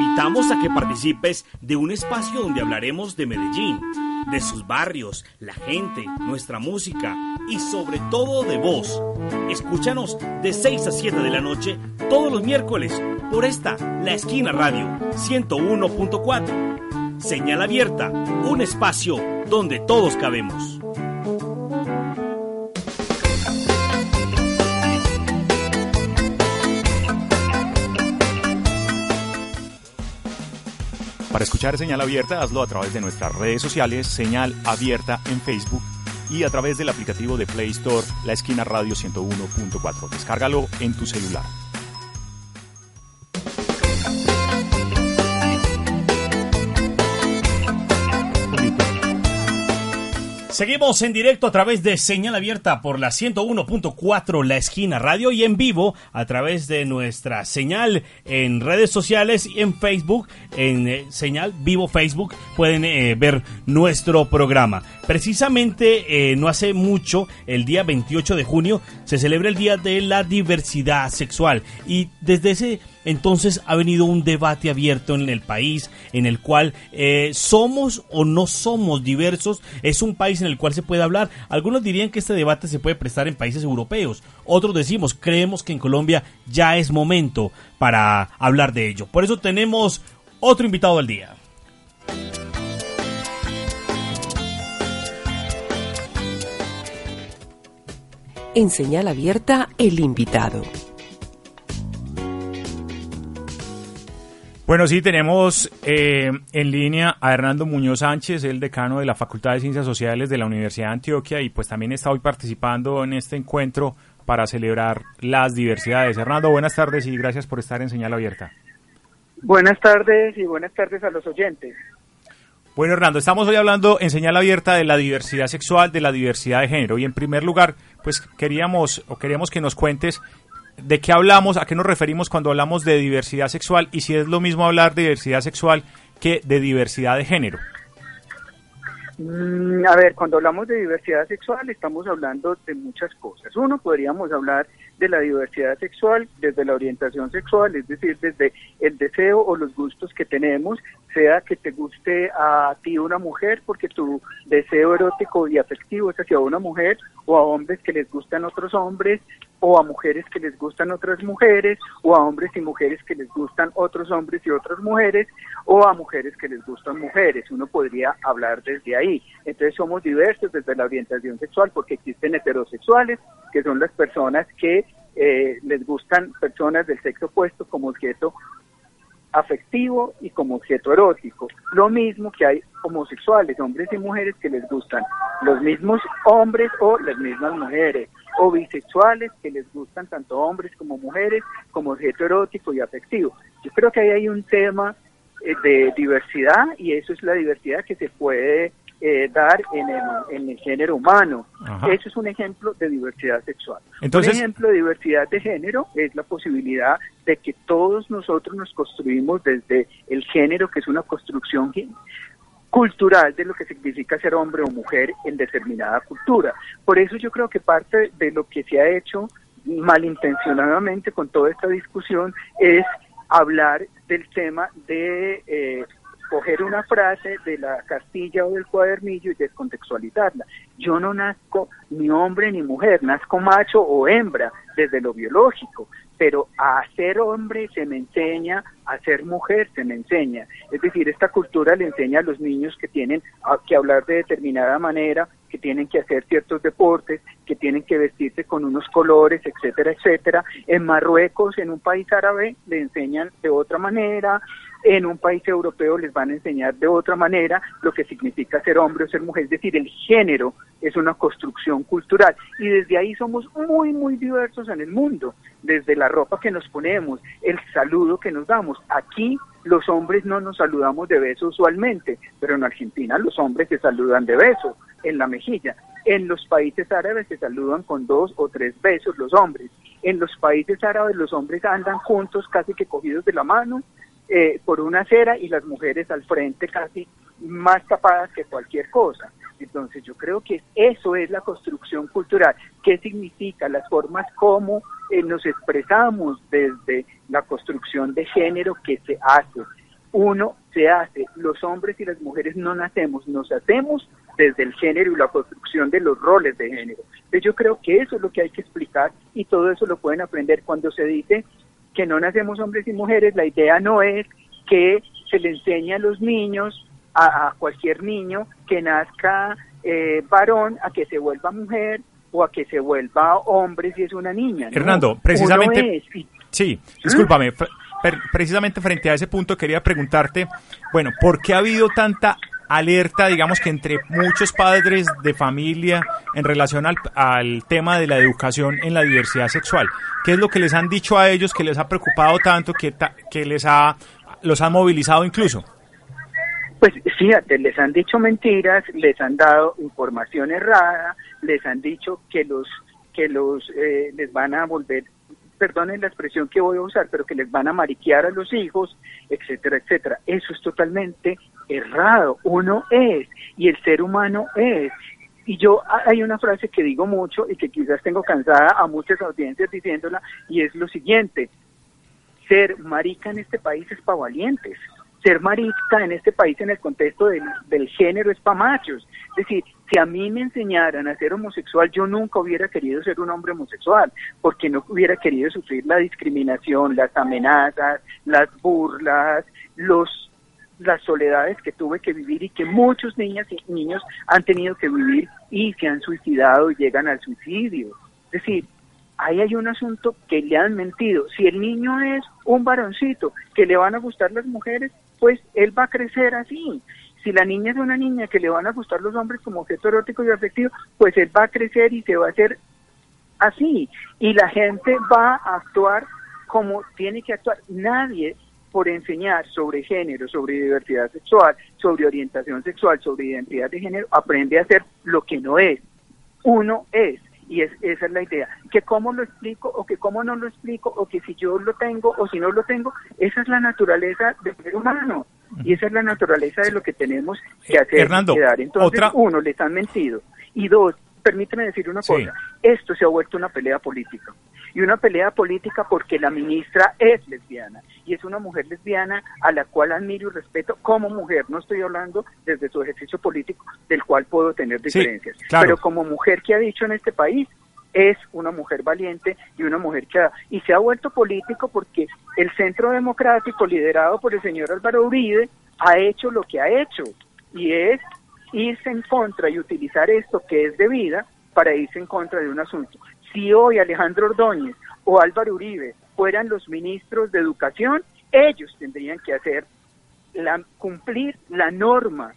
invitamos a que participes de un espacio donde hablaremos de Medellín, de sus barrios, la gente, nuestra música y sobre todo de vos. Escúchanos de 6 a 7 de la noche todos los miércoles por esta, La Esquina Radio 101.4. Señal abierta, un espacio donde todos cabemos. Para escuchar señal abierta, hazlo a través de nuestras redes sociales, señal abierta en Facebook y a través del aplicativo de Play Store, la esquina radio 101.4. Descárgalo en tu celular. Seguimos en directo a través de señal abierta por la 101.4 La Esquina Radio y en vivo a través de nuestra señal en redes sociales y en Facebook, en eh, señal vivo Facebook, pueden eh, ver nuestro programa. Precisamente eh, no hace mucho, el día 28 de junio, se celebra el Día de la Diversidad Sexual y desde ese entonces ha venido un debate abierto en el país en el cual eh, somos o no somos diversos. Es un país en el cual se puede hablar. Algunos dirían que este debate se puede prestar en países europeos. Otros decimos, creemos que en Colombia ya es momento para hablar de ello. Por eso tenemos otro invitado del día. En señal abierta, el invitado. Bueno, sí, tenemos eh, en línea a Hernando Muñoz Sánchez, el decano de la Facultad de Ciencias Sociales de la Universidad de Antioquia y pues también está hoy participando en este encuentro para celebrar las diversidades. Hernando, buenas tardes y gracias por estar en señal abierta. Buenas tardes y buenas tardes a los oyentes. Bueno, Hernando, estamos hoy hablando en señal abierta de la diversidad sexual, de la diversidad de género. Y en primer lugar, pues queríamos o queremos que nos cuentes de qué hablamos, a qué nos referimos cuando hablamos de diversidad sexual y si es lo mismo hablar de diversidad sexual que de diversidad de género. Mm, a ver, cuando hablamos de diversidad sexual estamos hablando de muchas cosas. Uno, podríamos hablar de la diversidad sexual desde la orientación sexual, es decir, desde el deseo o los gustos que tenemos, sea que te guste a ti una mujer porque tu deseo erótico y afectivo es hacia una mujer, o a hombres que les gustan otros hombres, o a mujeres que les gustan otras mujeres, o a hombres y mujeres que les gustan otros hombres y otras mujeres, o a mujeres que les gustan mujeres. Uno podría hablar desde ahí. Entonces somos diversos desde la orientación sexual porque existen heterosexuales, que son las personas que eh, les gustan personas del sexo opuesto como objeto afectivo y como objeto erótico. Lo mismo que hay homosexuales, hombres y mujeres que les gustan los mismos hombres o las mismas mujeres, o bisexuales que les gustan tanto hombres como mujeres como objeto erótico y afectivo. Yo creo que ahí hay un tema eh, de diversidad y eso es la diversidad que se puede eh, dar en el, en el género humano. Ajá. Eso es un ejemplo de diversidad sexual. Entonces- un ejemplo de diversidad de género es la posibilidad de que todos nosotros nos construimos desde el género, que es una construcción cultural de lo que significa ser hombre o mujer en determinada cultura. Por eso yo creo que parte de lo que se ha hecho malintencionadamente con toda esta discusión es hablar del tema de eh, coger una frase de la cartilla o del cuadernillo y descontextualizarla. Yo no nazco ni hombre ni mujer, nazco macho o hembra desde lo biológico, pero a ser hombre se me enseña, a ser mujer se me enseña. Es decir, esta cultura le enseña a los niños que tienen que hablar de determinada manera, que tienen que hacer ciertos deportes, que tienen que vestirse con unos colores, etcétera, etcétera. En Marruecos, en un país árabe, le enseñan de otra manera, en un país europeo les van a enseñar de otra manera lo que significa ser hombre o ser mujer. Es decir, el género es una construcción cultural y desde ahí somos muy, muy diversos en el mundo, desde la ropa que nos ponemos, el saludo que nos damos. Aquí los hombres no nos saludamos de beso usualmente, pero en Argentina los hombres se saludan de beso en la mejilla. En los países árabes se saludan con dos o tres besos los hombres. En los países árabes los hombres andan juntos casi que cogidos de la mano eh, por una acera y las mujeres al frente casi más tapadas que cualquier cosa. Entonces yo creo que eso es la construcción cultural. ¿Qué significa? Las formas como eh, nos expresamos desde la construcción de género que se hace. Uno se hace, los hombres y las mujeres no nacemos, nos hacemos desde el género y la construcción de los roles de género. Entonces yo creo que eso es lo que hay que explicar y todo eso lo pueden aprender cuando se dice que no nacemos hombres y mujeres, la idea no es que se le enseñe a los niños, a, a cualquier niño que nazca eh, varón, a que se vuelva mujer o a que se vuelva hombre si es una niña. ¿no? Hernando, precisamente... Sí, discúlpame. fr- per- precisamente frente a ese punto quería preguntarte, bueno, ¿por qué ha habido tanta alerta, digamos que entre muchos padres de familia en relación al, al tema de la educación en la diversidad sexual? ¿Qué es lo que les han dicho a ellos que les ha preocupado tanto, que, ta- que les ha, los ha movilizado incluso? Pues fíjate, les han dicho mentiras, les han dado información errada, les han dicho que los que los eh, les van a volver, perdonen la expresión que voy a usar, pero que les van a mariquear a los hijos, etcétera, etcétera. Eso es totalmente errado. Uno es y el ser humano es. Y yo ha- hay una frase que digo mucho y que quizás tengo cansada a muchas audiencias diciéndola y es lo siguiente: ser marica en este país es para valientes. Ser marica en este país en el contexto del, del género es para machos. Es decir, si a mí me enseñaran a ser homosexual, yo nunca hubiera querido ser un hombre homosexual, porque no hubiera querido sufrir la discriminación, las amenazas, las burlas, los las soledades que tuve que vivir y que muchos niñas y niños han tenido que vivir y se han suicidado y llegan al suicidio. Es decir, ahí hay un asunto que le han mentido. Si el niño es un varoncito que le van a gustar las mujeres, pues él va a crecer así. Si la niña es una niña que le van a gustar los hombres como objeto erótico y afectivo, pues él va a crecer y se va a hacer así. Y la gente va a actuar como tiene que actuar. Nadie por enseñar sobre género, sobre diversidad sexual, sobre orientación sexual, sobre identidad de género, aprende a hacer lo que no es. Uno es. Y es, esa es la idea. Que cómo lo explico o que cómo no lo explico o que si yo lo tengo o si no lo tengo, esa es la naturaleza del ser humano. Y esa es la naturaleza de lo que tenemos que hacer Hernando, y que dar. Entonces, otra- uno, les han mentido. Y dos, permíteme decir una Sí. cosa. Esto se ha vuelto una pelea política. Y una pelea política porque la ministra es lesbiana. Y es una mujer lesbiana a la cual admiro y respeto como mujer. No estoy hablando desde su ejercicio político, del cual puedo tener Sí, diferencias. claro. Pero como mujer que ha dicho en este país, es una mujer valiente y una mujer que ha, y se ha vuelto político porque el centro democrático liderado por el señor Álvaro Uribe ha hecho lo que ha hecho y es irse en contra y utilizar esto que es de vida para irse en contra de un asunto. Si hoy Alejandro Ordóñez o Álvaro Uribe fueran los ministros de educación, ellos tendrían que hacer la, cumplir la norma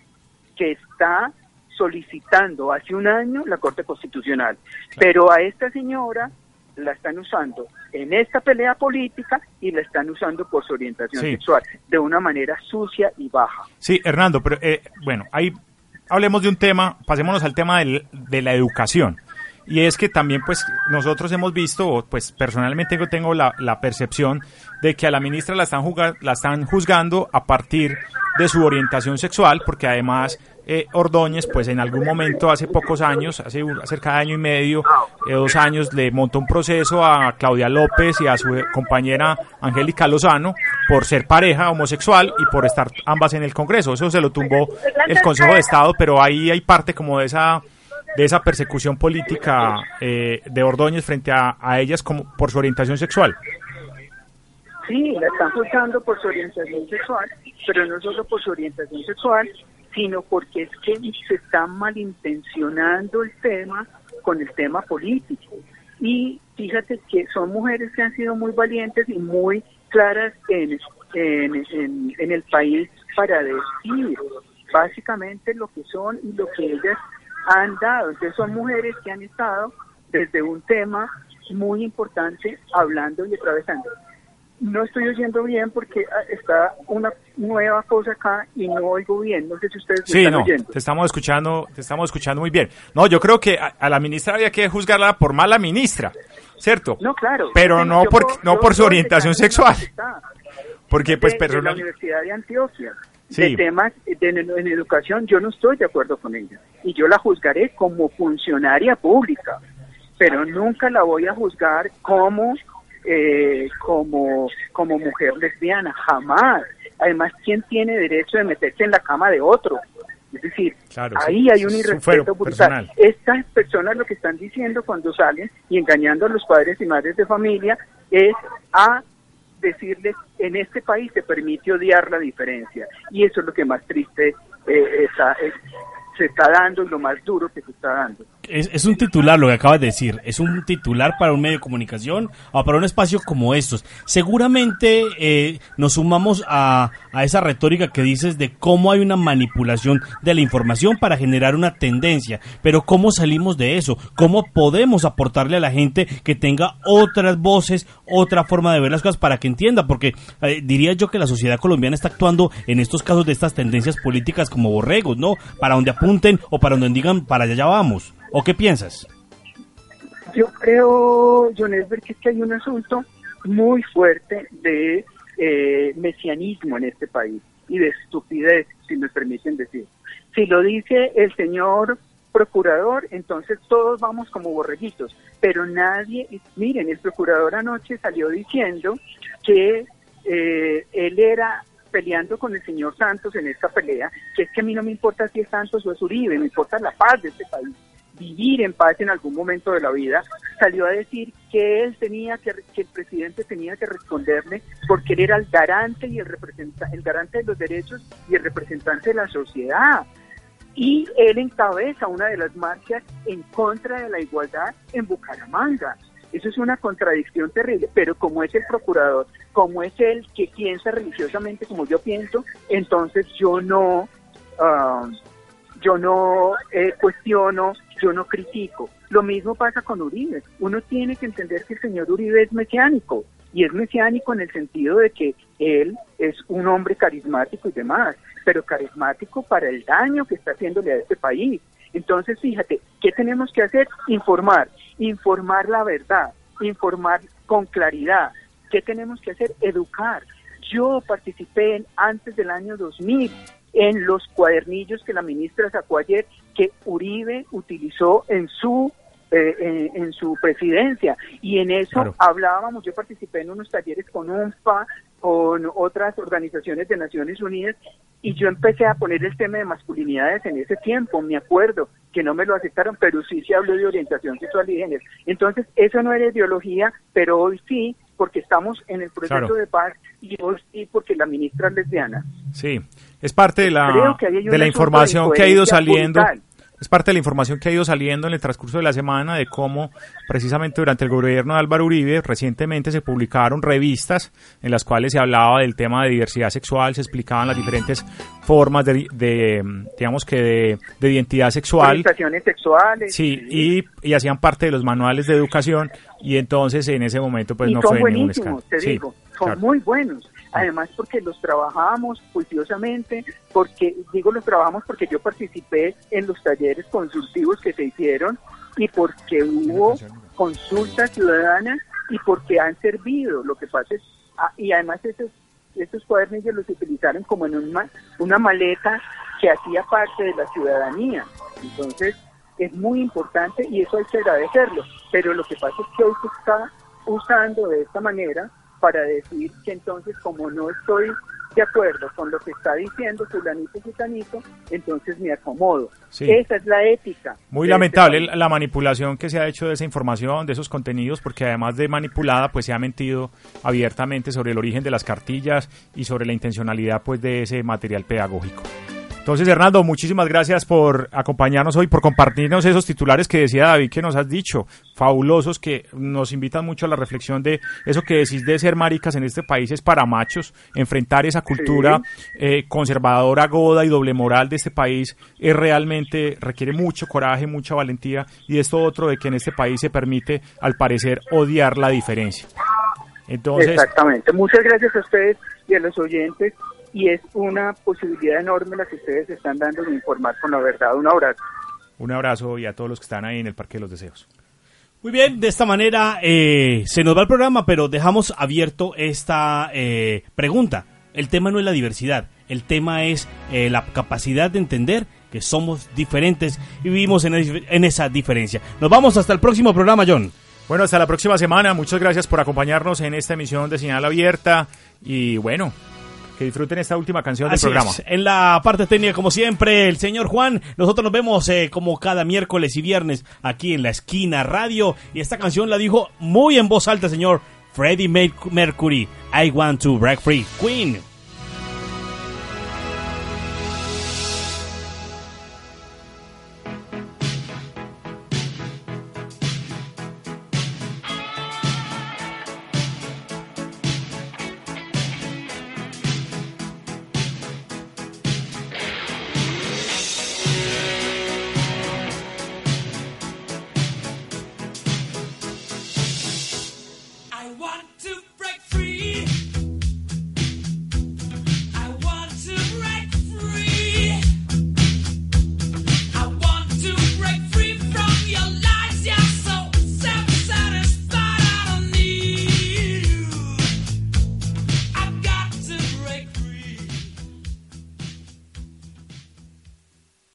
que está solicitando hace un año la Corte Constitucional. Pero a esta señora la están usando en esta pelea política y la están usando por su orientación Sí. sexual de una manera sucia y baja. Sí, Hernando, pero eh, bueno, ahí hablemos de un tema, pasémonos al tema del- de la educación. Y es que también, pues, nosotros hemos visto, pues, personalmente yo tengo la, percepción de que a la ministra la están, juga- la están juzgando a partir de su orientación sexual, porque además eh, Ordóñez, pues, en algún momento, hace pocos años, hace un- cerca de año y medio, eh, dos años, le montó un proceso a Claudia López y a su eh, compañera Angélica Lozano por ser pareja homosexual y por estar ambas en el Congreso. Eso se lo tumbó el Consejo de Estado, pero ahí hay parte como de esa de esa persecución política eh, de Ordóñez frente a, a ellas como por su orientación sexual. Sí, la están juzgando por su orientación sexual, pero no solo por su orientación sexual, sino porque es que se está malintencionando el tema con el tema político. Y fíjate que son mujeres que han sido muy valientes y muy claras en, en, en, en el país para decir básicamente lo que son y lo que ellas han dado. Entonces son mujeres que han estado desde un tema muy importante hablando y atravesando. No estoy oyendo bien porque ah, está una nueva cosa acá y no oigo bien. No sé si ustedes me Sí, están no, oyendo. te estamos escuchando, te estamos escuchando muy bien. No, yo creo que a, a la ministra había que juzgarla por mala ministra, ¿cierto? No, claro. Pero no por, no por su orientación sexual. Porque pues de la personal, Universidad de Antioquia. De temas de, en educación, yo no estoy de acuerdo con ella. Y yo la juzgaré como funcionaria pública, pero nunca la voy a juzgar como, eh, como, como mujer lesbiana, jamás. Además, ¿quién tiene derecho de meterse en la cama de otro? Es decir, Claro, ahí sí, hay un es un irrespeto brutal. personal. Estas personas lo que están diciendo cuando salen y engañando a los padres y madres de familia es a decirles, en este país se permite odiar la diferencia. Y eso es lo que más triste eh, está, eh, se está dando y lo más duro que se está dando. Es, es un titular lo que acabas de decir. Es un titular para un medio de comunicación o para un espacio como estos. Seguramente eh, nos sumamos a, a esa retórica que dices de cómo hay una manipulación de la información para generar una tendencia. Pero ¿cómo salimos de eso? ¿Cómo podemos aportarle a la gente que tenga otras voces, otra forma de ver las cosas para que entienda? Porque eh, diría yo que la sociedad colombiana está actuando en estos casos de estas tendencias políticas como borregos, ¿no? Para donde apunten o para donde digan para allá vamos. ¿O qué piensas? Yo creo, John Esber, que es que hay un asunto muy fuerte de eh, mesianismo en este país y de estupidez, si me permiten decir. Si lo dice el señor procurador, entonces todos vamos como borreguitos, pero nadie, miren, el procurador anoche salió diciendo que eh, él era peleando con el señor Santos en esta pelea, que es que a mí no me importa si es Santos o es Uribe, me importa la paz de este país vivir en paz en algún momento de la vida, salió a decir que él tenía que, que el presidente tenía que responderle porque él era el garante y el el garante de los derechos y el representante de la sociedad. Y él encabeza una de las marchas en contra de la igualdad en Bucaramanga. Eso es una contradicción terrible, pero como es el procurador, como es el que piensa religiosamente como yo pienso, entonces yo no, ah, yo no eh, cuestiono, yo no critico. Lo mismo pasa con Uribe. Uno tiene que entender que el señor Uribe es mesiánico, y es mesiánico en el sentido de que él es un hombre carismático y demás, pero carismático para el daño que está haciéndole a este país. Entonces, fíjate, ¿qué tenemos que hacer? Informar, informar la verdad, informar con claridad. ¿Qué tenemos que hacer? Educar. Yo participé en, antes del año 2000 en los cuadernillos que la ministra sacó ayer que Uribe utilizó en su eh, en, en su presidencia y en eso Claro. hablábamos, yo participé en unos talleres con UNFPA, con otras organizaciones de Naciones Unidas y yo empecé a poner el tema de masculinidades en ese tiempo, me acuerdo que no me lo aceptaron, pero sí se habló de orientación sexual y género. Entonces, eso no era ideología, pero hoy sí, porque estamos en el proceso Claro. de paz y sí porque la ministra es lesbiana. Sí, es parte de la, de la información que ha ido saliendo. brutal. Es parte de la información que ha ido saliendo en el transcurso de la semana de cómo precisamente durante el gobierno de Álvaro Uribe recientemente se publicaron revistas en las cuales se hablaba del tema de diversidad sexual, se explicaban las diferentes formas de, de, digamos que de, de identidad sexual. Orientaciones sexuales. Sí, y, y hacían parte de los manuales de educación y entonces en ese momento pues y no son fue ningún escándalo. te Sí, digo, son claro. muy buenos. Además porque los trabajamos juiciosamente, porque digo los trabajamos porque yo participé en los talleres consultivos que se hicieron y porque hubo consultas ciudadanas y porque han servido. Lo que pasa es, ah, y además esos, estos cuadernillos los utilizaron como en una, una maleta que hacía parte de la ciudadanía. Entonces, es muy importante y eso hay que agradecerlo. Pero lo que pasa es que hoy se está usando de esta manera para decir que entonces como no estoy de acuerdo con lo que está diciendo fulanito fulanito, entonces me acomodo. Sí. Esa es la ética. Muy este lamentable la manipulación que se ha hecho de esa información, de esos contenidos, porque además de manipulada, pues se ha mentido abiertamente sobre el origen de las cartillas y sobre la intencionalidad pues de ese material pedagógico. Entonces, Hernando, muchísimas gracias por acompañarnos hoy, por compartirnos esos titulares que decía David que nos has dicho, fabulosos, que nos invitan mucho a la reflexión de eso que decís de ser maricas en este país es para machos, enfrentar esa cultura eh, conservadora, goda y doble moral de este país es realmente, requiere mucho coraje, mucha valentía y esto otro de que en este país se permite, al parecer, odiar la diferencia. Entonces, Exactamente. Muchas gracias a ustedes y a los oyentes. Y es una posibilidad enorme la que ustedes están dando de informar con la verdad. Un abrazo. un abrazo y a todos los que están ahí en el Parque de los Deseos. Muy bien, de esta manera eh, se nos va el programa, pero dejamos abierto esta eh, pregunta. El tema no es la diversidad, El tema es eh, la capacidad de entender que somos diferentes y vivimos en, es- en esa diferencia. Nos vamos hasta el próximo programa, John. Bueno, hasta la próxima semana. Muchas gracias por acompañarnos en esta emisión de Señal Abierta. Y bueno, que disfruten esta última canción del programa. es. En la parte técnica, como siempre, el señor Juan. Nosotros nos vemos eh, como cada miércoles y viernes aquí en la esquina radio. Y esta canción la dijo muy en voz alta, señor Freddie Merc- Mercury. I want to break free. Queen.